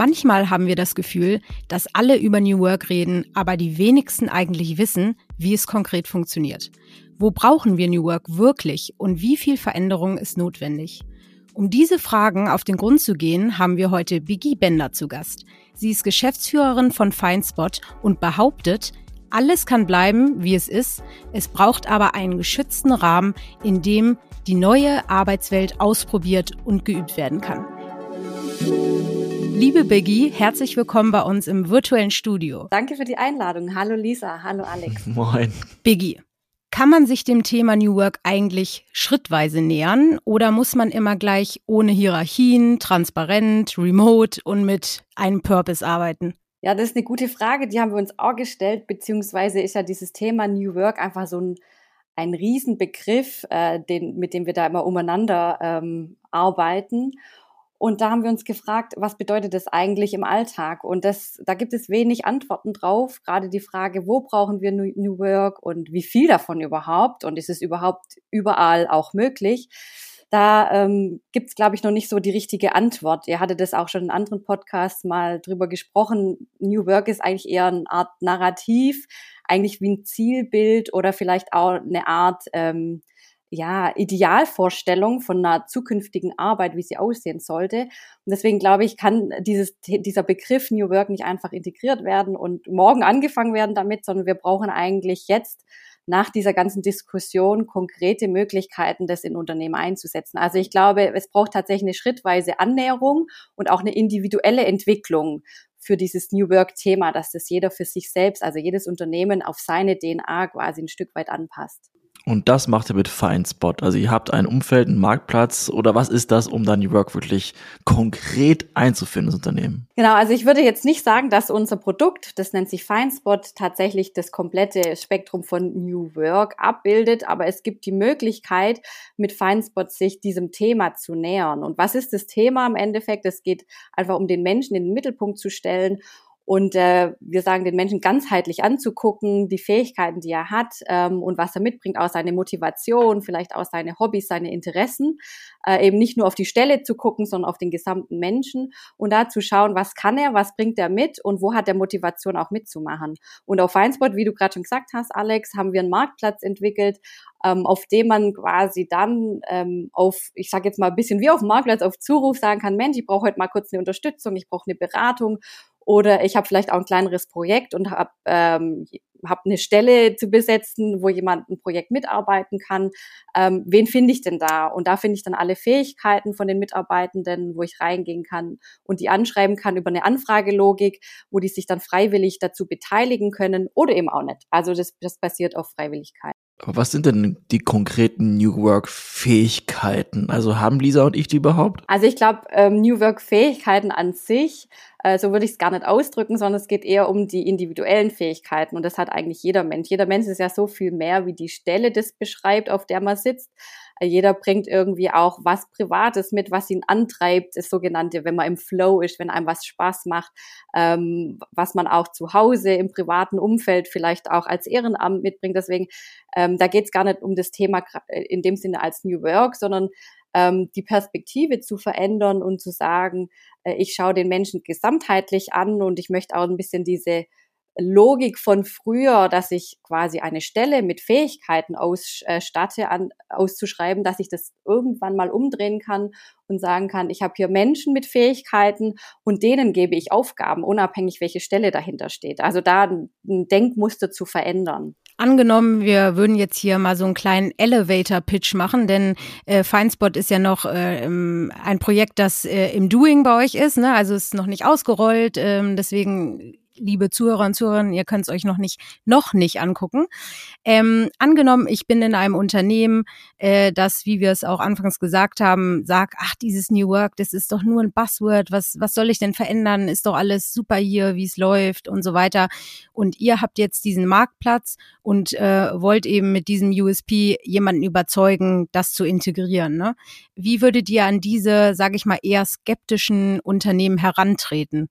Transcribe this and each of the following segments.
Manchmal haben wir das Gefühl, dass alle über New Work reden, aber die wenigsten eigentlich wissen, wie es konkret funktioniert. Wo brauchen wir New Work wirklich und wie viel Veränderung ist notwendig? Um diese Fragen auf den Grund zu gehen, haben wir heute Biggie Bender zu Gast. Sie ist Geschäftsführerin von Feinspot und behauptet, alles kann bleiben, wie es ist. Es braucht aber einen geschützten Rahmen, in dem die neue Arbeitswelt ausprobiert und geübt werden kann. Liebe Biggie, herzlich willkommen bei uns im virtuellen Studio. Danke für die Einladung. Hallo Lisa, hallo Alex. Moin. Biggie, kann man sich dem Thema New Work eigentlich schrittweise nähern oder muss man immer gleich ohne Hierarchien, transparent, remote und mit einem Purpose arbeiten? Ja, das ist eine gute Frage, die haben wir uns auch gestellt, beziehungsweise ist ja dieses Thema New Work einfach so ein, ein Riesenbegriff, äh, den, mit dem wir da immer umeinander ähm, arbeiten. Und da haben wir uns gefragt, was bedeutet das eigentlich im Alltag? Und das, da gibt es wenig Antworten drauf. Gerade die Frage, wo brauchen wir New Work und wie viel davon überhaupt? Und ist es überhaupt überall auch möglich? Da ähm, gibt es, glaube ich, noch nicht so die richtige Antwort. Ihr hattet das auch schon in anderen Podcasts mal drüber gesprochen. New Work ist eigentlich eher eine Art Narrativ, eigentlich wie ein Zielbild oder vielleicht auch eine Art ähm, ja, Idealvorstellung von einer zukünftigen Arbeit, wie sie aussehen sollte. Und deswegen glaube ich, kann dieses, dieser Begriff New Work nicht einfach integriert werden und morgen angefangen werden damit, sondern wir brauchen eigentlich jetzt nach dieser ganzen Diskussion konkrete Möglichkeiten, das in Unternehmen einzusetzen. Also ich glaube, es braucht tatsächlich eine schrittweise Annäherung und auch eine individuelle Entwicklung für dieses New Work-Thema, dass das jeder für sich selbst, also jedes Unternehmen auf seine DNA quasi ein Stück weit anpasst. Und das macht ihr mit Feinspot. Also ihr habt ein Umfeld, einen Marktplatz oder was ist das, um dann New Work wirklich konkret einzufinden, das Unternehmen? Genau, also ich würde jetzt nicht sagen, dass unser Produkt, das nennt sich Feinspot, tatsächlich das komplette Spektrum von New Work abbildet, aber es gibt die Möglichkeit, mit Feinspot sich diesem Thema zu nähern. Und was ist das Thema im Endeffekt? Es geht einfach um den Menschen in den Mittelpunkt zu stellen und äh, wir sagen den Menschen ganzheitlich anzugucken, die Fähigkeiten, die er hat ähm, und was er mitbringt, aus seine Motivation, vielleicht aus seine Hobbys, seine Interessen, äh, eben nicht nur auf die Stelle zu gucken, sondern auf den gesamten Menschen und da zu schauen, was kann er, was bringt er mit und wo hat er Motivation auch mitzumachen. Und auf Feinspot, wie du gerade schon gesagt hast, Alex, haben wir einen Marktplatz entwickelt, ähm, auf dem man quasi dann ähm, auf, ich sage jetzt mal ein bisschen wie auf dem Marktplatz, auf Zuruf sagen kann, Mensch, ich brauche heute mal kurz eine Unterstützung, ich brauche eine Beratung oder ich habe vielleicht auch ein kleineres Projekt und habe ähm, hab eine Stelle zu besetzen, wo jemand ein Projekt mitarbeiten kann. Ähm, wen finde ich denn da? Und da finde ich dann alle Fähigkeiten von den Mitarbeitenden, wo ich reingehen kann und die anschreiben kann über eine Anfragelogik, wo die sich dann freiwillig dazu beteiligen können oder eben auch nicht. Also das, das basiert auf Freiwilligkeit. Aber was sind denn die konkreten New Work-Fähigkeiten? Also haben Lisa und ich die überhaupt? Also ich glaube, ähm, New Work-Fähigkeiten an sich, äh, so würde ich es gar nicht ausdrücken, sondern es geht eher um die individuellen Fähigkeiten. Und das hat eigentlich jeder Mensch. Jeder Mensch ist ja so viel mehr, wie die Stelle das beschreibt, auf der man sitzt. Jeder bringt irgendwie auch was Privates mit, was ihn antreibt, das sogenannte, wenn man im Flow ist, wenn einem was Spaß macht, ähm, was man auch zu Hause im privaten Umfeld vielleicht auch als Ehrenamt mitbringt. Deswegen, ähm, da geht es gar nicht um das Thema äh, in dem Sinne als New Work, sondern ähm, die Perspektive zu verändern und zu sagen, äh, ich schaue den Menschen gesamtheitlich an und ich möchte auch ein bisschen diese Logik von früher, dass ich quasi eine Stelle mit Fähigkeiten ausstatte, an, auszuschreiben, dass ich das irgendwann mal umdrehen kann und sagen kann, ich habe hier Menschen mit Fähigkeiten und denen gebe ich Aufgaben, unabhängig welche Stelle dahinter steht. Also da ein Denkmuster zu verändern. Angenommen, wir würden jetzt hier mal so einen kleinen Elevator-Pitch machen, denn äh, Feinspot ist ja noch äh, ein Projekt, das äh, im Doing bei euch ist, ne? also ist noch nicht ausgerollt. Ähm, deswegen liebe Zuhörer und Zuhörerinnen, ihr könnt es euch noch nicht, noch nicht angucken. Ähm, angenommen, ich bin in einem Unternehmen, äh, das, wie wir es auch anfangs gesagt haben, sagt, ach, dieses New Work, das ist doch nur ein Buzzword, was, was soll ich denn verändern? Ist doch alles super hier, wie es läuft und so weiter. Und ihr habt jetzt diesen Marktplatz und äh, wollt eben mit diesem USP jemanden überzeugen, das zu integrieren. Ne? Wie würdet ihr an diese, sage ich mal, eher skeptischen Unternehmen herantreten?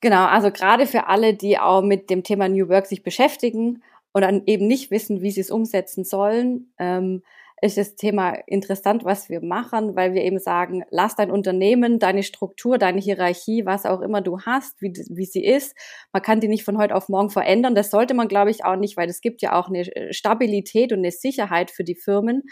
Genau, also gerade für alle, die auch mit dem Thema New Work sich beschäftigen und dann eben nicht wissen, wie sie es umsetzen sollen, ähm, ist das Thema interessant, was wir machen, weil wir eben sagen, lass dein Unternehmen, deine Struktur, deine Hierarchie, was auch immer du hast, wie, wie sie ist, man kann die nicht von heute auf morgen verändern. Das sollte man, glaube ich, auch nicht, weil es gibt ja auch eine Stabilität und eine Sicherheit für die Firmen.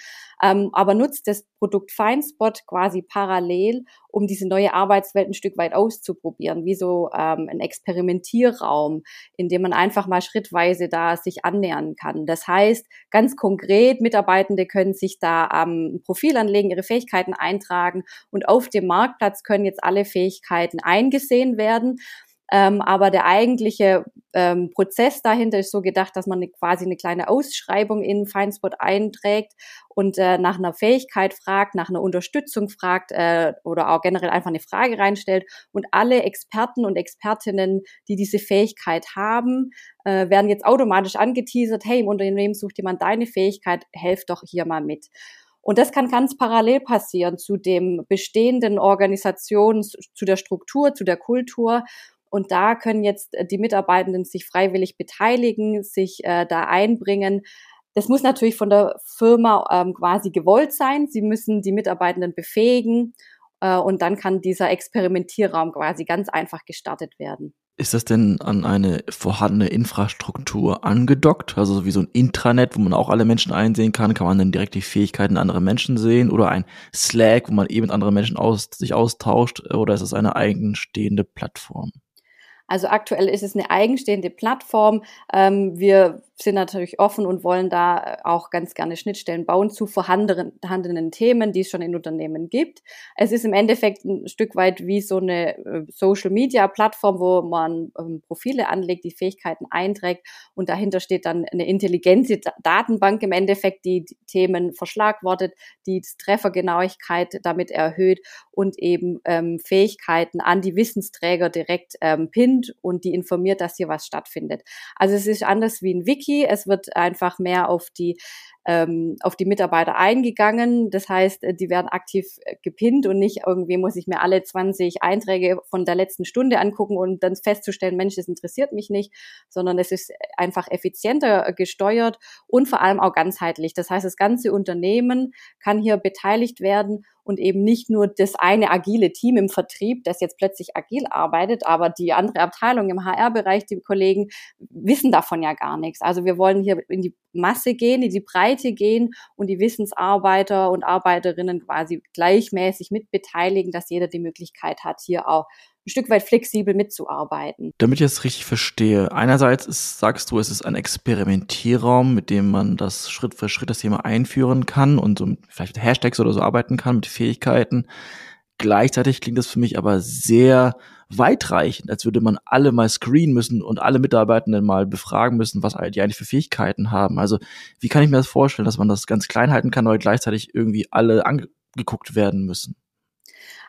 Ähm, aber nutzt das Produkt FineSpot quasi parallel, um diese neue Arbeitswelt ein Stück weit auszuprobieren, wie so ähm, ein Experimentierraum, in dem man einfach mal schrittweise da sich annähern kann. Das heißt, ganz konkret, Mitarbeitende können sich da ähm, ein Profil anlegen, ihre Fähigkeiten eintragen und auf dem Marktplatz können jetzt alle Fähigkeiten eingesehen werden. Ähm, aber der eigentliche ähm, Prozess dahinter ist so gedacht, dass man eine, quasi eine kleine Ausschreibung in Feinspot einträgt und äh, nach einer Fähigkeit fragt, nach einer Unterstützung fragt äh, oder auch generell einfach eine Frage reinstellt. Und alle Experten und Expertinnen, die diese Fähigkeit haben, äh, werden jetzt automatisch angeteasert, hey, im Unternehmen sucht jemand deine Fähigkeit, helf doch hier mal mit. Und das kann ganz parallel passieren zu dem bestehenden Organisation, zu der Struktur, zu der Kultur. Und da können jetzt äh, die Mitarbeitenden sich freiwillig beteiligen, sich äh, da einbringen. Das muss natürlich von der Firma ähm, quasi gewollt sein. Sie müssen die Mitarbeitenden befähigen äh, und dann kann dieser Experimentierraum quasi ganz einfach gestartet werden. Ist das denn an eine vorhandene Infrastruktur angedockt? Also wie so ein Intranet, wo man auch alle Menschen einsehen kann? Kann man dann direkt die Fähigkeiten anderer Menschen sehen? Oder ein Slack, wo man eben mit anderen Menschen aus, sich austauscht? Oder ist es eine eigenstehende Plattform? Also aktuell ist es eine eigenstehende Plattform. Ähm, wir sind natürlich offen und wollen da äh, auch ganz gerne Schnittstellen bauen zu vorhandenen Themen, die es schon in Unternehmen gibt. Es ist im Endeffekt ein Stück weit wie so eine äh, Social-Media-Plattform, wo man ähm, Profile anlegt, die Fähigkeiten einträgt und dahinter steht dann eine intelligente Datenbank im Endeffekt, die, die Themen verschlagwortet, die Treffergenauigkeit damit erhöht und eben ähm, Fähigkeiten an die Wissensträger direkt ähm, pinnt und die informiert, dass hier was stattfindet. Also es ist anders wie ein Wiki, Wiki. Es wird einfach mehr auf die ähm, auf die Mitarbeiter eingegangen. Das heißt, äh, die werden aktiv äh, gepinnt und nicht irgendwie muss ich mir alle 20 Einträge von der letzten Stunde angucken und dann festzustellen, Mensch, das interessiert mich nicht, sondern es ist einfach effizienter gesteuert und vor allem auch ganzheitlich. Das heißt, das ganze Unternehmen kann hier beteiligt werden und eben nicht nur das eine agile Team im Vertrieb, das jetzt plötzlich agil arbeitet, aber die andere Abteilung im HR-Bereich, die Kollegen wissen davon ja gar nichts. Also wir wollen hier in die Masse gehen, in die Breite gehen und die Wissensarbeiter und Arbeiterinnen quasi gleichmäßig mitbeteiligen, dass jeder die Möglichkeit hat, hier auch ein Stück weit flexibel mitzuarbeiten. Damit ich es richtig verstehe, einerseits ist, sagst du, es ist ein Experimentierraum, mit dem man das Schritt für Schritt das Thema einführen kann und so vielleicht mit Hashtags oder so arbeiten kann, mit Fähigkeiten. Gleichzeitig klingt das für mich aber sehr weitreichend, als würde man alle mal screenen müssen und alle Mitarbeitenden mal befragen müssen, was die eigentlich für Fähigkeiten haben. Also wie kann ich mir das vorstellen, dass man das ganz klein halten kann, aber gleichzeitig irgendwie alle angeguckt werden müssen?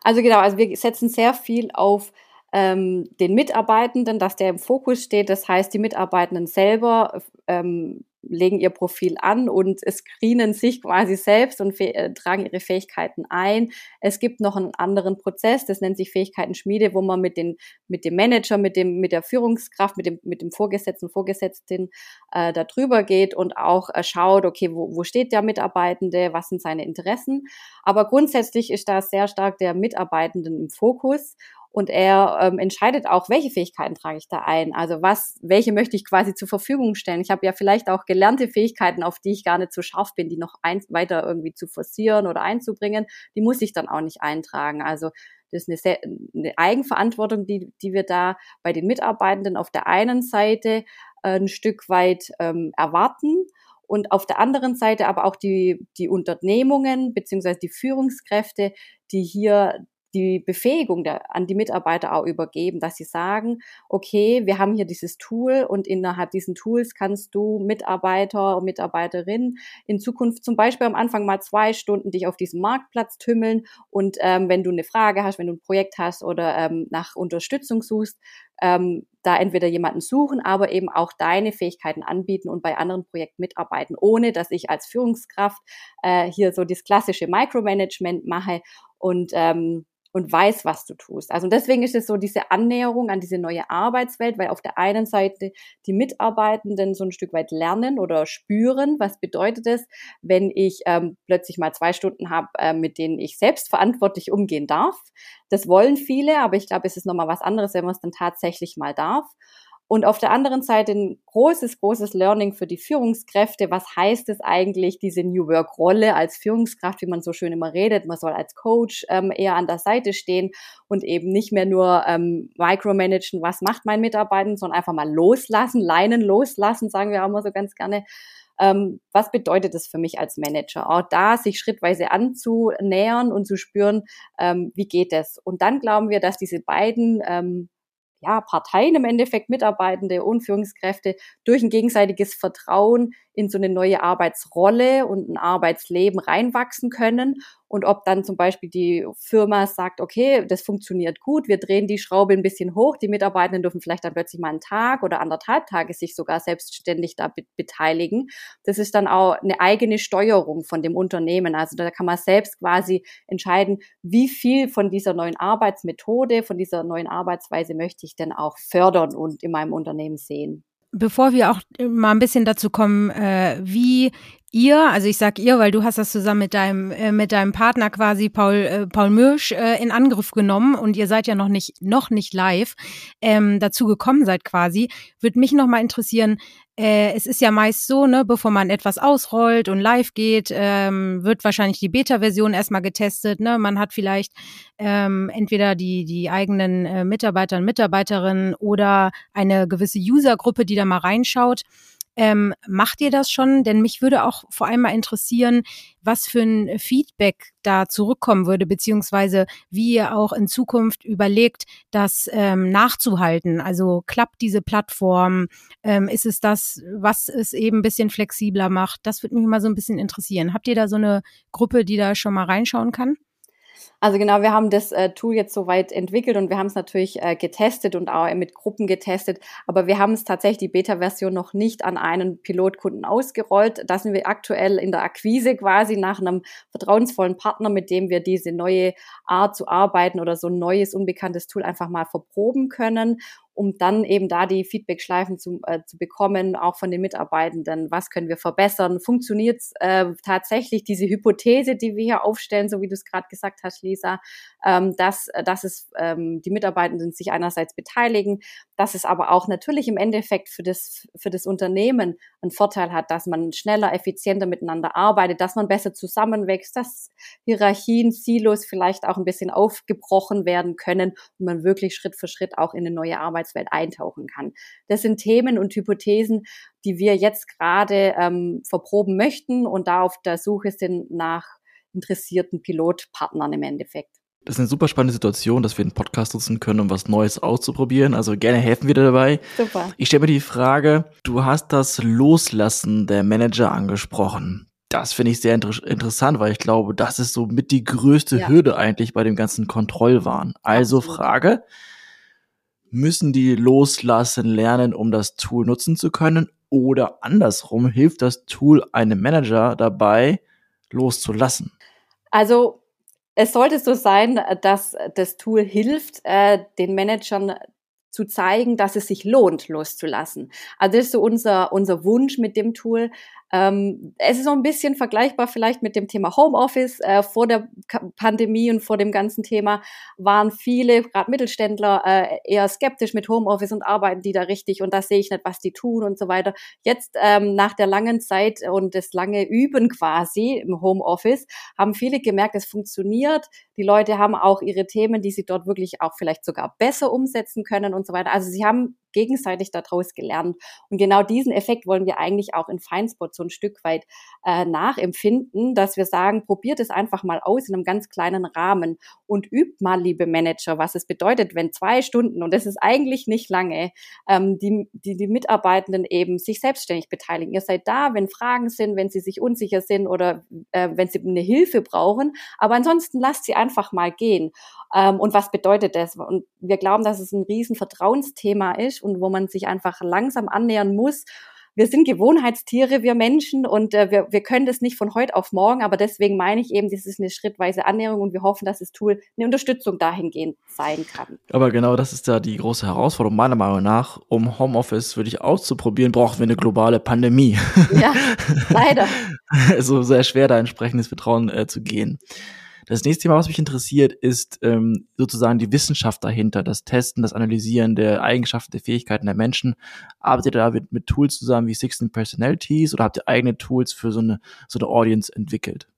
Also genau, also wir setzen sehr viel auf ähm, den Mitarbeitenden, dass der im Fokus steht. Das heißt, die Mitarbeitenden selber ähm, legen ihr Profil an und screenen sich quasi selbst und äh, tragen ihre Fähigkeiten ein. Es gibt noch einen anderen Prozess, das nennt sich Fähigkeiten-Schmiede, wo man mit, den, mit dem Manager, mit, dem, mit der Führungskraft, mit dem, mit dem Vorgesetzten, Vorgesetzten äh, da drüber geht und auch äh, schaut, okay, wo, wo steht der Mitarbeitende, was sind seine Interessen. Aber grundsätzlich ist da sehr stark der Mitarbeitenden im Fokus und er ähm, entscheidet auch, welche Fähigkeiten trage ich da ein. Also was, welche möchte ich quasi zur Verfügung stellen. Ich habe ja vielleicht auch gelernte Fähigkeiten, auf die ich gar nicht so scharf bin, die noch ein, weiter irgendwie zu forcieren oder einzubringen. Die muss ich dann auch nicht eintragen. Also das ist eine, sehr, eine Eigenverantwortung, die, die wir da bei den Mitarbeitenden auf der einen Seite äh, ein Stück weit ähm, erwarten und auf der anderen Seite aber auch die, die Unternehmungen beziehungsweise die Führungskräfte, die hier die Befähigung der, an die Mitarbeiter auch übergeben, dass sie sagen, okay, wir haben hier dieses Tool und innerhalb diesen Tools kannst du Mitarbeiter und Mitarbeiterin in Zukunft zum Beispiel am Anfang mal zwei Stunden dich auf diesem Marktplatz tümmeln und ähm, wenn du eine Frage hast, wenn du ein Projekt hast oder ähm, nach Unterstützung suchst, ähm, da entweder jemanden suchen, aber eben auch deine Fähigkeiten anbieten und bei anderen Projekten mitarbeiten, ohne dass ich als Führungskraft äh, hier so das klassische Micromanagement mache und ähm, und weiß, was du tust. Also deswegen ist es so diese Annäherung an diese neue Arbeitswelt, weil auf der einen Seite die Mitarbeitenden so ein Stück weit lernen oder spüren, was bedeutet es, wenn ich ähm, plötzlich mal zwei Stunden habe, äh, mit denen ich selbstverantwortlich umgehen darf. Das wollen viele, aber ich glaube, es ist nochmal was anderes, wenn man es dann tatsächlich mal darf. Und auf der anderen Seite ein großes, großes Learning für die Führungskräfte. Was heißt es eigentlich, diese New Work-Rolle als Führungskraft, wie man so schön immer redet? Man soll als Coach ähm, eher an der Seite stehen und eben nicht mehr nur ähm, micromanagen, was macht mein Mitarbeiter, sondern einfach mal loslassen, Leinen loslassen, sagen wir auch immer so ganz gerne. Ähm, was bedeutet das für mich als Manager? Auch da sich schrittweise anzunähern und zu spüren, ähm, wie geht es? Und dann glauben wir, dass diese beiden ähm, ja, Parteien im Endeffekt, Mitarbeitende und Führungskräfte, durch ein gegenseitiges Vertrauen in so eine neue Arbeitsrolle und ein Arbeitsleben reinwachsen können und ob dann zum Beispiel die Firma sagt, okay, das funktioniert gut, wir drehen die Schraube ein bisschen hoch, die Mitarbeitenden dürfen vielleicht dann plötzlich mal einen Tag oder anderthalb Tage sich sogar selbstständig da be beteiligen. Das ist dann auch eine eigene Steuerung von dem Unternehmen. Also da kann man selbst quasi entscheiden, wie viel von dieser neuen Arbeitsmethode, von dieser neuen Arbeitsweise möchte ich denn auch fördern und in meinem Unternehmen sehen? Bevor wir auch mal ein bisschen dazu kommen, äh, wie ihr, also ich sag ihr, weil du hast das zusammen mit deinem äh, mit deinem Partner quasi Paul äh, Paul Mürsch äh, in Angriff genommen und ihr seid ja noch nicht noch nicht live ähm, dazu gekommen seid quasi, würde mich noch mal interessieren. Äh, es ist ja meist so, ne, bevor man etwas ausrollt und live geht, ähm, wird wahrscheinlich die Beta-Version erstmal getestet. Ne, man hat vielleicht ähm, entweder die die eigenen äh, Mitarbeiter und Mitarbeiterinnen oder eine gewisse Usergruppe, die da mal reinschaut. Ähm, macht ihr das schon? Denn mich würde auch vor allem mal interessieren, was für ein Feedback da zurückkommen würde, beziehungsweise wie ihr auch in Zukunft überlegt, das ähm, nachzuhalten. Also klappt diese Plattform? Ähm, ist es das, was es eben ein bisschen flexibler macht? Das würde mich mal so ein bisschen interessieren. Habt ihr da so eine Gruppe, die da schon mal reinschauen kann? Also genau, wir haben das äh, Tool jetzt soweit entwickelt und wir haben es natürlich äh, getestet und auch mit Gruppen getestet, aber wir haben es tatsächlich die Beta-Version noch nicht an einen Pilotkunden ausgerollt. Da sind wir aktuell in der Akquise quasi nach einem vertrauensvollen Partner, mit dem wir diese neue Art zu arbeiten oder so ein neues, unbekanntes Tool einfach mal verproben können um dann eben da die Feedback-Schleifen zu, äh, zu bekommen, auch von den Mitarbeitenden. Was können wir verbessern? Funktioniert äh, tatsächlich diese Hypothese, die wir hier aufstellen, so wie du es gerade gesagt hast, Lisa, ähm, dass, dass es ähm, die Mitarbeitenden sich einerseits beteiligen, dass es aber auch natürlich im Endeffekt für das, für das Unternehmen einen Vorteil hat, dass man schneller, effizienter miteinander arbeitet, dass man besser zusammenwächst, dass Hierarchien, Silos vielleicht auch ein bisschen aufgebrochen werden können und man wirklich Schritt für Schritt auch in eine neue Arbeitswelt eintauchen kann. Das sind Themen und Hypothesen, die wir jetzt gerade ähm, verproben möchten und da auf der Suche sind nach interessierten Pilotpartnern im Endeffekt. Das ist eine super spannende Situation, dass wir einen Podcast nutzen können, um was Neues auszuprobieren. Also gerne helfen wir dir dabei. Super. Ich stelle mir die Frage, du hast das Loslassen der Manager angesprochen. Das finde ich sehr inter interessant, weil ich glaube, das ist so mit die größte ja. Hürde eigentlich bei dem ganzen Kontrollwahn. Also. Frage, müssen die loslassen lernen, um das Tool nutzen zu können? Oder andersrum, hilft das Tool einem Manager dabei, loszulassen? Also es sollte so sein, dass das Tool hilft, äh, den Managern zu zeigen, dass es sich lohnt, loszulassen. Also das ist so unser, unser Wunsch mit dem Tool, ähm, es ist so ein bisschen vergleichbar vielleicht mit dem Thema Homeoffice. Äh, vor der Pandemie und vor dem ganzen Thema waren viele, gerade Mittelständler, äh, eher skeptisch mit Homeoffice und arbeiten die da richtig und da sehe ich nicht, was die tun und so weiter. Jetzt ähm, nach der langen Zeit und das lange Üben quasi im Homeoffice haben viele gemerkt, es funktioniert. Die Leute haben auch ihre Themen, die sie dort wirklich auch vielleicht sogar besser umsetzen können und so weiter. Also sie haben gegenseitig daraus gelernt. Und genau diesen Effekt wollen wir eigentlich auch in Feinspot so ein Stück weit äh, nachempfinden, dass wir sagen, probiert es einfach mal aus in einem ganz kleinen Rahmen und übt mal, liebe Manager, was es bedeutet, wenn zwei Stunden, und das ist eigentlich nicht lange, ähm, die, die, die Mitarbeitenden eben sich selbstständig beteiligen. Ihr seid da, wenn Fragen sind, wenn sie sich unsicher sind oder äh, wenn sie eine Hilfe brauchen. Aber ansonsten lasst sie einfach mal gehen. Ähm, und was bedeutet das? Und wir glauben, dass es ein riesen Vertrauensthema ist und wo man sich einfach langsam annähern muss, wir sind Gewohnheitstiere, wir Menschen, und äh, wir, wir können das nicht von heute auf morgen, aber deswegen meine ich eben, das ist eine schrittweise Annäherung und wir hoffen, dass das Tool eine Unterstützung dahingehend sein kann. Aber genau das ist da die große Herausforderung, meiner Meinung nach. Um Homeoffice wirklich auszuprobieren, brauchen wir eine globale Pandemie. Ja, leider. also sehr schwer, da entsprechendes Vertrauen äh, zu gehen. Das nächste Thema, was mich interessiert, ist ähm, sozusagen die Wissenschaft dahinter, das Testen, das Analysieren der Eigenschaften, der Fähigkeiten der Menschen. Arbeitet ihr da mit, mit Tools zusammen wie 16 Personalities oder habt ihr eigene Tools für so eine, so eine Audience entwickelt?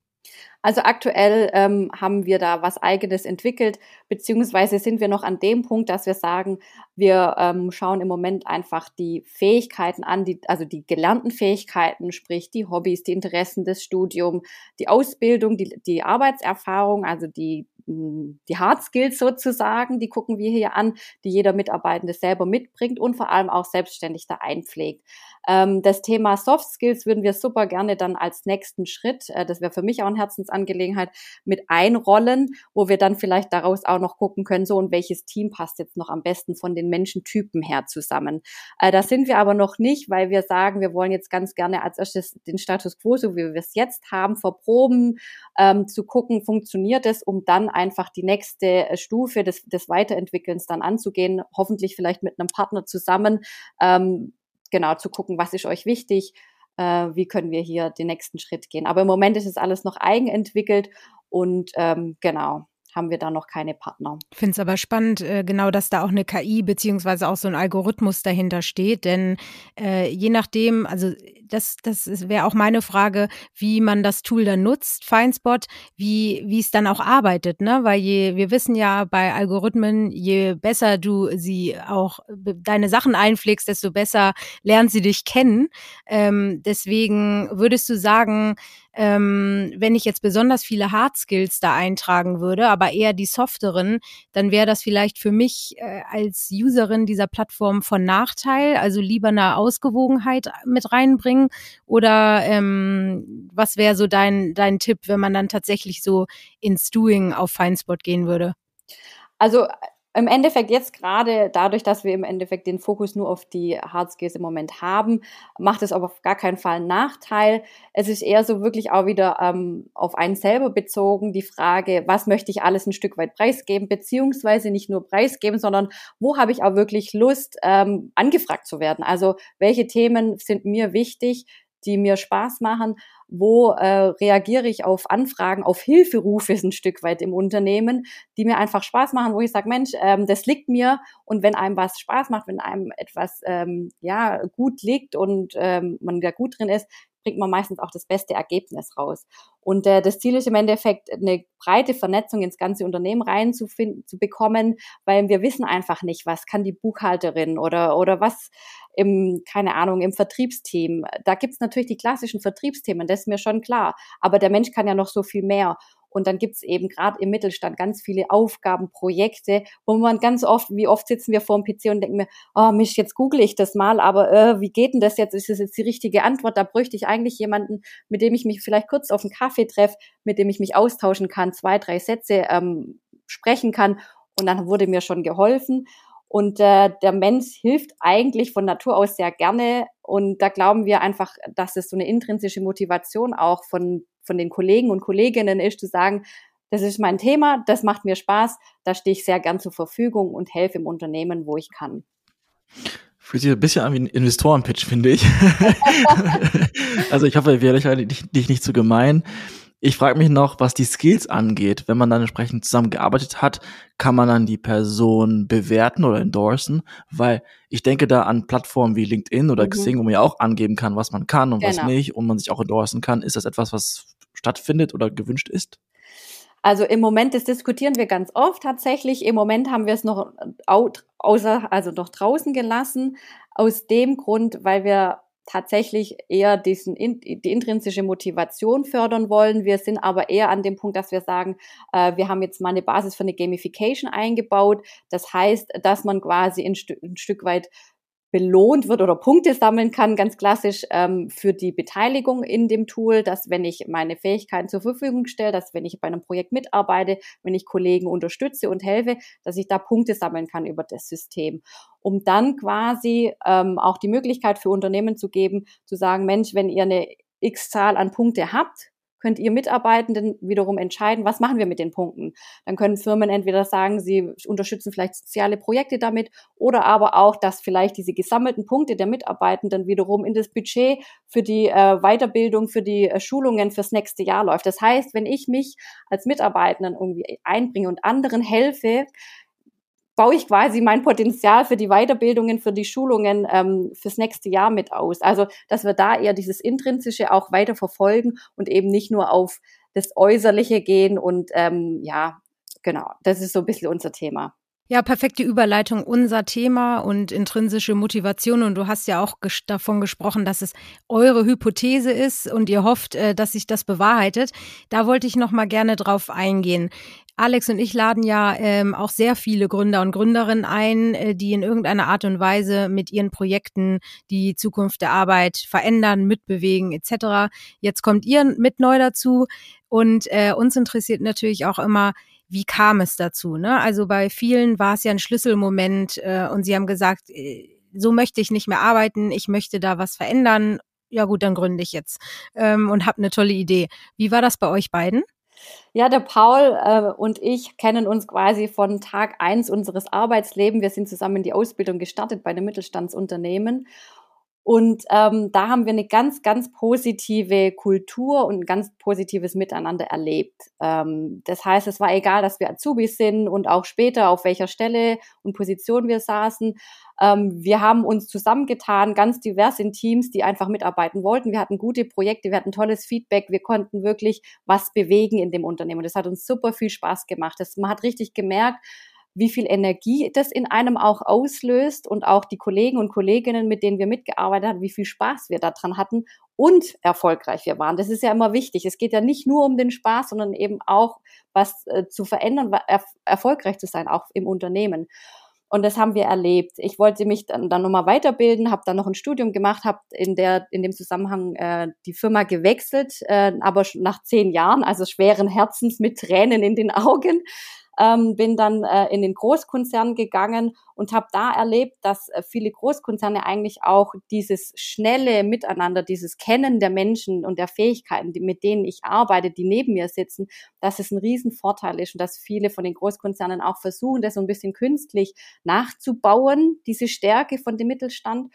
Also aktuell ähm, haben wir da was eigenes entwickelt, beziehungsweise sind wir noch an dem Punkt, dass wir sagen, wir ähm, schauen im Moment einfach die Fähigkeiten an, die, also die gelernten Fähigkeiten, sprich die Hobbys, die Interessen des Studiums, die Ausbildung, die, die Arbeitserfahrung, also die, die Hard Skills sozusagen, die gucken wir hier an, die jeder Mitarbeitende selber mitbringt und vor allem auch selbstständig da einpflegt. Ähm, das Thema Soft Skills würden wir super gerne dann als nächsten Schritt, äh, das wäre für mich auch eine Herzensangelegenheit, mit einrollen, wo wir dann vielleicht daraus auch noch gucken können, so und welches Team passt jetzt noch am besten von den Menschentypen her zusammen. Äh, da sind wir aber noch nicht, weil wir sagen, wir wollen jetzt ganz gerne als erstes den Status quo, so wie wir es jetzt haben, verproben, ähm, zu gucken, funktioniert es, um dann einfach die nächste äh, Stufe des, des Weiterentwickelns dann anzugehen, hoffentlich vielleicht mit einem Partner zusammen, ähm, genau zu gucken, was ist euch wichtig, äh, wie können wir hier den nächsten Schritt gehen. Aber im Moment ist es alles noch eigenentwickelt und ähm, genau haben wir da noch keine Partner. Ich finde es aber spannend, äh, genau, dass da auch eine KI beziehungsweise auch so ein Algorithmus dahinter steht, denn äh, je nachdem, also das, das wäre auch meine Frage, wie man das Tool dann nutzt, Feinspot, wie, wie es dann auch arbeitet, ne? Weil je, wir wissen ja bei Algorithmen, je besser du sie auch deine Sachen einpflegst, desto besser lernen sie dich kennen. Ähm, deswegen würdest du sagen, ähm, wenn ich jetzt besonders viele Hard Skills da eintragen würde, aber eher die softeren, dann wäre das vielleicht für mich äh, als Userin dieser Plattform von Nachteil, also lieber eine Ausgewogenheit mit reinbringen oder ähm, was wäre so dein, dein Tipp, wenn man dann tatsächlich so ins Doing auf Feinspot gehen würde? Also im Endeffekt jetzt gerade dadurch, dass wir im Endeffekt den Fokus nur auf die Hard Skills im Moment haben, macht es aber auf gar keinen Fall einen Nachteil. Es ist eher so wirklich auch wieder ähm, auf einen selber bezogen, die Frage, was möchte ich alles ein Stück weit preisgeben, beziehungsweise nicht nur preisgeben, sondern wo habe ich auch wirklich Lust, ähm, angefragt zu werden. Also welche Themen sind mir wichtig, die mir Spaß machen wo äh, reagiere ich auf Anfragen, auf Hilferufe ein Stück weit im Unternehmen, die mir einfach Spaß machen, wo ich sage, Mensch, ähm, das liegt mir. Und wenn einem was Spaß macht, wenn einem etwas ähm, ja gut liegt und ähm, man da gut drin ist, bringt man meistens auch das beste Ergebnis raus. Und äh, das Ziel ist im Endeffekt, eine breite Vernetzung ins ganze Unternehmen reinzufinden, zu bekommen, weil wir wissen einfach nicht, was kann die Buchhalterin oder, oder was im, keine Ahnung, im Vertriebsteam. Da gibt's natürlich die klassischen Vertriebsthemen, das ist mir schon klar. Aber der Mensch kann ja noch so viel mehr. Und dann gibt's eben gerade im Mittelstand ganz viele Aufgaben, Projekte, wo man ganz oft, wie oft sitzen wir vor dem PC und denken mir, oh Mist, jetzt google ich das mal, aber äh, wie geht denn das jetzt? Ist das jetzt die richtige Antwort? Da bräuchte ich eigentlich jemanden, mit dem ich mich vielleicht kurz auf einen Kaffee treffe, mit dem ich mich austauschen kann, zwei, drei Sätze ähm, sprechen kann. Und dann wurde mir schon geholfen. Und äh, der Mensch hilft eigentlich von Natur aus sehr gerne. Und da glauben wir einfach, dass es so eine intrinsische Motivation auch von von den Kollegen und Kolleginnen ist, zu sagen, das ist mein Thema, das macht mir Spaß, da stehe ich sehr gern zur Verfügung und helfe im Unternehmen, wo ich kann. Fühlt sich ein bisschen an wie ein Investorenpitch, finde ich. also ich hoffe, wir dich, dich nicht zu gemein. Ich frage mich noch, was die Skills angeht. Wenn man dann entsprechend zusammengearbeitet hat, kann man dann die Person bewerten oder endorsen? Weil ich denke da an Plattformen wie LinkedIn oder mhm. Xing, wo man ja auch angeben kann, was man kann und genau. was nicht und man sich auch endorsen kann. Ist das etwas, was stattfindet oder gewünscht ist? Also im Moment, das diskutieren wir ganz oft tatsächlich. Im Moment haben wir es noch außer, also noch draußen gelassen. Aus dem Grund, weil wir tatsächlich eher diesen, die intrinsische Motivation fördern wollen. Wir sind aber eher an dem Punkt, dass wir sagen, äh, wir haben jetzt mal eine Basis für eine Gamification eingebaut. Das heißt, dass man quasi ein, St ein Stück weit belohnt wird oder Punkte sammeln kann, ganz klassisch ähm, für die Beteiligung in dem Tool, dass wenn ich meine Fähigkeiten zur Verfügung stelle, dass wenn ich bei einem Projekt mitarbeite, wenn ich Kollegen unterstütze und helfe, dass ich da Punkte sammeln kann über das System, um dann quasi ähm, auch die Möglichkeit für Unternehmen zu geben, zu sagen, Mensch, wenn ihr eine X Zahl an Punkte habt, könnt ihr Mitarbeitenden wiederum entscheiden, was machen wir mit den Punkten. Dann können Firmen entweder sagen, sie unterstützen vielleicht soziale Projekte damit oder aber auch, dass vielleicht diese gesammelten Punkte der Mitarbeitenden wiederum in das Budget für die äh, Weiterbildung, für die äh, Schulungen fürs nächste Jahr läuft. Das heißt, wenn ich mich als Mitarbeitenden irgendwie einbringe und anderen helfe, baue ich quasi mein Potenzial für die Weiterbildungen, für die Schulungen ähm, fürs nächste Jahr mit aus. Also, dass wir da eher dieses Intrinsische auch weiter verfolgen und eben nicht nur auf das Äußerliche gehen und ähm, ja, genau, das ist so ein bisschen unser Thema. Ja, perfekte Überleitung, unser Thema und intrinsische Motivation. Und du hast ja auch ges davon gesprochen, dass es eure Hypothese ist und ihr hofft, äh, dass sich das bewahrheitet. Da wollte ich noch mal gerne drauf eingehen. Alex und ich laden ja ähm, auch sehr viele Gründer und Gründerinnen ein, äh, die in irgendeiner Art und Weise mit ihren Projekten die Zukunft der Arbeit verändern, mitbewegen etc. Jetzt kommt ihr mit neu dazu und äh, uns interessiert natürlich auch immer, wie kam es dazu? Ne? Also bei vielen war es ja ein Schlüsselmoment äh, und sie haben gesagt, äh, so möchte ich nicht mehr arbeiten, ich möchte da was verändern. Ja gut, dann gründe ich jetzt ähm, und habe eine tolle Idee. Wie war das bei euch beiden? Ja, der Paul äh, und ich kennen uns quasi von Tag eins unseres Arbeitslebens. Wir sind zusammen in die Ausbildung gestartet bei einem Mittelstandsunternehmen und ähm, da haben wir eine ganz, ganz positive Kultur und ein ganz positives Miteinander erlebt. Ähm, das heißt, es war egal, dass wir Azubis sind und auch später auf welcher Stelle und Position wir saßen. Ähm, wir haben uns zusammengetan, ganz divers in Teams, die einfach mitarbeiten wollten. Wir hatten gute Projekte, wir hatten tolles Feedback, wir konnten wirklich was bewegen in dem Unternehmen. Das hat uns super viel Spaß gemacht. Das, man hat richtig gemerkt, wie viel Energie das in einem auch auslöst und auch die Kollegen und Kolleginnen, mit denen wir mitgearbeitet haben, wie viel Spaß wir daran hatten und erfolgreich wir waren. Das ist ja immer wichtig. Es geht ja nicht nur um den Spaß, sondern eben auch was äh, zu verändern, er erfolgreich zu sein, auch im Unternehmen. Und das haben wir erlebt. Ich wollte mich dann, dann nochmal weiterbilden, habe dann noch ein Studium gemacht, habe in in dem Zusammenhang äh, die Firma gewechselt, äh, aber nach zehn Jahren, also schweren Herzens mit Tränen in den Augen, ähm, bin dann äh, in den Großkonzern gegangen und habe da erlebt, dass äh, viele Großkonzerne eigentlich auch dieses schnelle Miteinander, dieses Kennen der Menschen und der Fähigkeiten, die, mit denen ich arbeite, die neben mir sitzen, dass es ein Riesenvorteil ist und dass viele von den Großkonzernen auch versuchen, das so ein bisschen künstlich nachzubauen, diese Stärke von dem Mittelstand.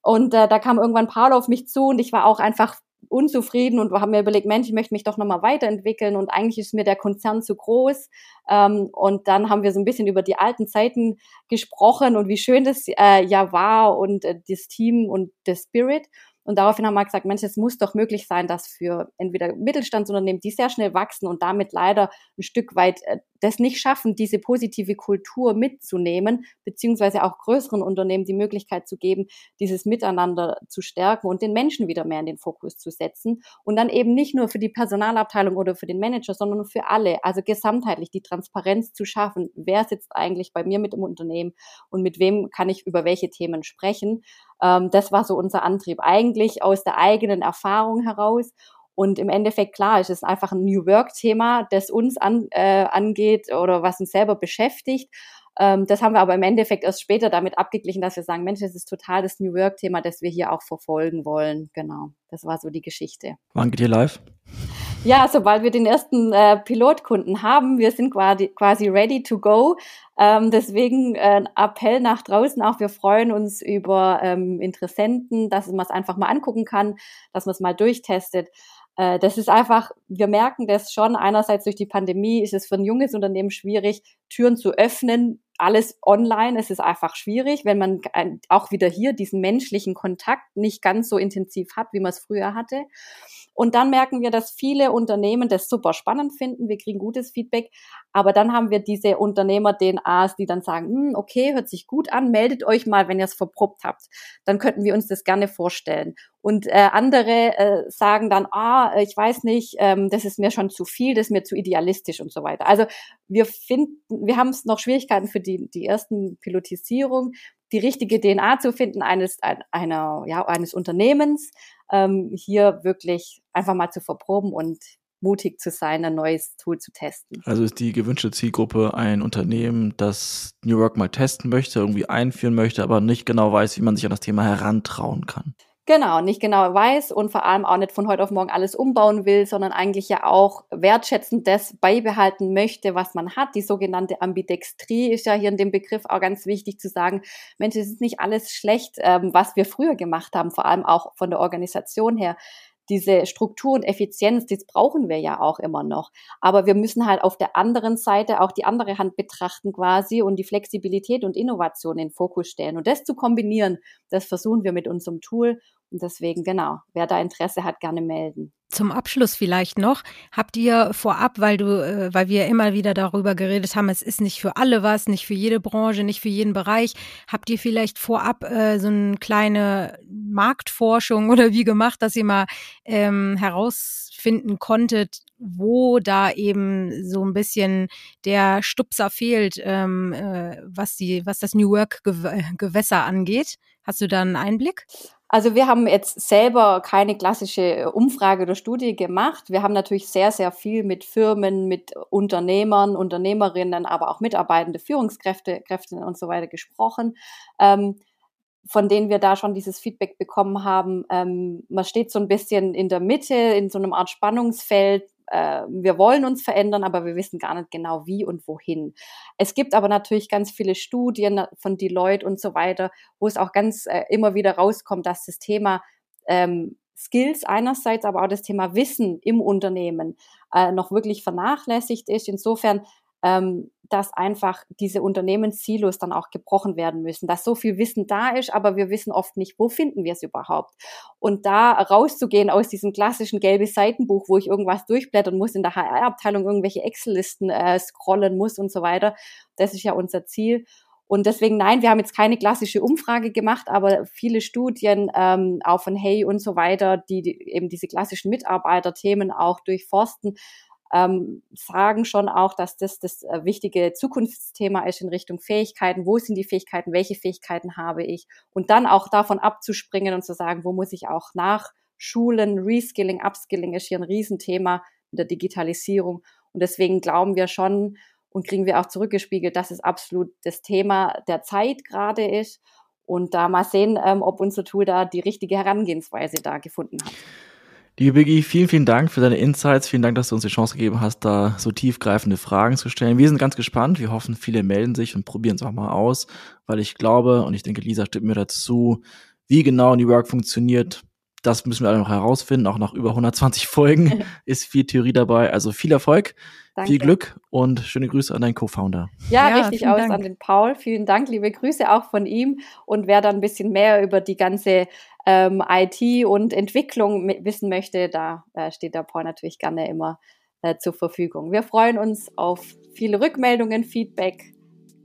Und äh, da kam irgendwann Paul auf mich zu und ich war auch einfach unzufrieden und haben mir überlegt, Mensch, ich möchte mich doch nochmal weiterentwickeln und eigentlich ist mir der Konzern zu groß. Ähm, und dann haben wir so ein bisschen über die alten Zeiten gesprochen und wie schön das äh, ja war und äh, das Team und der Spirit. Und daraufhin haben wir gesagt, Mensch, es muss doch möglich sein, dass für entweder Mittelstandsunternehmen, die sehr schnell wachsen und damit leider ein Stück weit äh, das nicht schaffen, diese positive Kultur mitzunehmen, beziehungsweise auch größeren Unternehmen die Möglichkeit zu geben, dieses Miteinander zu stärken und den Menschen wieder mehr in den Fokus zu setzen. Und dann eben nicht nur für die Personalabteilung oder für den Manager, sondern für alle. Also gesamtheitlich die Transparenz zu schaffen. Wer sitzt eigentlich bei mir mit im Unternehmen und mit wem kann ich über welche Themen sprechen? Ähm, das war so unser Antrieb. Eigentlich aus der eigenen Erfahrung heraus und im Endeffekt, klar, ist es einfach ein New Work-Thema, das uns an, äh, angeht oder was uns selber beschäftigt. Ähm, das haben wir aber im Endeffekt erst später damit abgeglichen, dass wir sagen, Mensch, das ist total das New Work-Thema, das wir hier auch verfolgen wollen. Genau, das war so die Geschichte. Wann geht ihr live? Ja, sobald wir den ersten äh, Pilotkunden haben, wir sind quasi, quasi ready to go. Ähm, deswegen äh, Appell nach draußen auch. Wir freuen uns über ähm, Interessenten, dass man es einfach mal angucken kann, dass man es mal durchtestet. Äh, das ist einfach, wir merken das schon, einerseits durch die Pandemie ist es für ein junges Unternehmen schwierig, Türen zu öffnen, alles online, es ist einfach schwierig, wenn man auch wieder hier diesen menschlichen Kontakt nicht ganz so intensiv hat, wie man es früher hatte. Und dann merken wir, dass viele Unternehmen das super spannend finden. Wir kriegen gutes Feedback. Aber dann haben wir diese Unternehmer-DNAs, die dann sagen, hm, okay, hört sich gut an, meldet euch mal, wenn ihr es verprobt habt. Dann könnten wir uns das gerne vorstellen. Und äh, andere äh, sagen dann, ah, ich weiß nicht, ähm, das ist mir schon zu viel, das ist mir zu idealistisch und so weiter. Also wir finden, wir haben es noch Schwierigkeiten für die, die ersten Pilotisierung. die richtige DNA zu finden eines, einer, ja, eines Unternehmens, ähm, hier wirklich einfach mal zu verproben und mutig zu sein, ein neues Tool zu testen. Also ist die gewünschte Zielgruppe ein Unternehmen, das New Work mal testen möchte, irgendwie einführen möchte, aber nicht genau weiß, wie man sich an das Thema herantrauen kann. Genau, nicht genau weiß und vor allem auch nicht von heute auf morgen alles umbauen will, sondern eigentlich ja auch wertschätzend das beibehalten möchte, was man hat. Die sogenannte Ambidextrie ist ja hier in dem Begriff auch ganz wichtig zu sagen, Mensch, es ist nicht alles schlecht, ähm, was wir früher gemacht haben, vor allem auch von der Organisation her diese Struktur und Effizienz, das brauchen wir ja auch immer noch. Aber wir müssen halt auf der anderen Seite auch die andere Hand betrachten quasi und die Flexibilität und Innovation in den Fokus stellen. Und das zu kombinieren, das versuchen wir mit unserem Tool. Deswegen, genau, wer da Interesse hat, gerne melden. Zum Abschluss vielleicht noch, habt ihr vorab, weil du, äh, weil wir immer wieder darüber geredet haben, es ist nicht für alle was, nicht für jede Branche, nicht für jeden Bereich, habt ihr vielleicht vorab äh, so eine kleine Marktforschung oder wie gemacht, dass ihr mal ähm, herausfinden konntet, wo da eben so ein bisschen der Stupser fehlt, ähm, äh, was die, was das New Work Gewässer angeht? Hast du da einen Einblick? Also wir haben jetzt selber keine klassische Umfrage oder Studie gemacht. Wir haben natürlich sehr, sehr viel mit Firmen, mit Unternehmern, Unternehmerinnen, aber auch mitarbeitende Führungskräfte Kräfte und so weiter gesprochen. Ähm, von denen wir da schon dieses Feedback bekommen haben. Ähm, man steht so ein bisschen in der Mitte, in so einem Art Spannungsfeld äh, wir wollen uns verändern, aber wir wissen gar nicht genau wie und wohin. Es gibt aber natürlich ganz viele Studien von Deloitte und so weiter, wo es auch ganz äh, immer wieder rauskommt, dass das Thema ähm, Skills einerseits, aber auch das Thema Wissen im Unternehmen äh, noch wirklich vernachlässigt ist. Insofern ähm, dass einfach diese Unternehmenssilos dann auch gebrochen werden müssen, dass so viel Wissen da ist, aber wir wissen oft nicht, wo finden wir es überhaupt. Und da rauszugehen aus diesem klassischen gelbe Seitenbuch, wo ich irgendwas durchblättern muss, in der HR-Abteilung irgendwelche Excel-Listen äh, scrollen muss und so weiter, das ist ja unser Ziel. Und deswegen, nein, wir haben jetzt keine klassische Umfrage gemacht, aber viele Studien, ähm, auch von Hey und so weiter, die, die eben diese klassischen Mitarbeiterthemen auch durchforsten, ähm, sagen schon auch, dass das das äh, wichtige Zukunftsthema ist in Richtung Fähigkeiten. Wo sind die Fähigkeiten? Welche Fähigkeiten habe ich? Und dann auch davon abzuspringen und zu sagen, wo muss ich auch nachschulen? Reskilling, Upskilling ist hier ein Riesenthema mit der Digitalisierung. Und deswegen glauben wir schon und kriegen wir auch zurückgespiegelt, dass es absolut das Thema der Zeit gerade ist. Und da mal sehen, ähm, ob unser Tool da die richtige Herangehensweise da gefunden hat. Liebe Biggie, vielen, vielen Dank für deine Insights. Vielen Dank, dass du uns die Chance gegeben hast, da so tiefgreifende Fragen zu stellen. Wir sind ganz gespannt. Wir hoffen, viele melden sich und probieren es auch mal aus, weil ich glaube, und ich denke, Lisa stimmt mir dazu, wie genau New Work funktioniert, das müssen wir alle noch herausfinden. Auch nach über 120 Folgen ist viel Theorie dabei. Also viel Erfolg, Danke. viel Glück und schöne Grüße an deinen Co-Founder. Ja, ja, richtig aus Dank. an den Paul. Vielen Dank, liebe Grüße auch von ihm. Und wer dann ein bisschen mehr über die ganze ähm, IT und Entwicklung wissen möchte, da äh, steht der Paul natürlich gerne immer äh, zur Verfügung. Wir freuen uns auf viele Rückmeldungen, Feedback,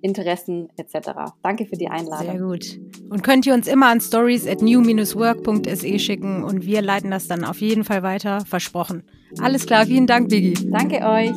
Interessen etc. Danke für die Einladung. Sehr gut. Und könnt ihr uns immer an stories at new-work.se schicken und wir leiten das dann auf jeden Fall weiter, versprochen. Alles klar, vielen Dank, Biggie. Danke euch.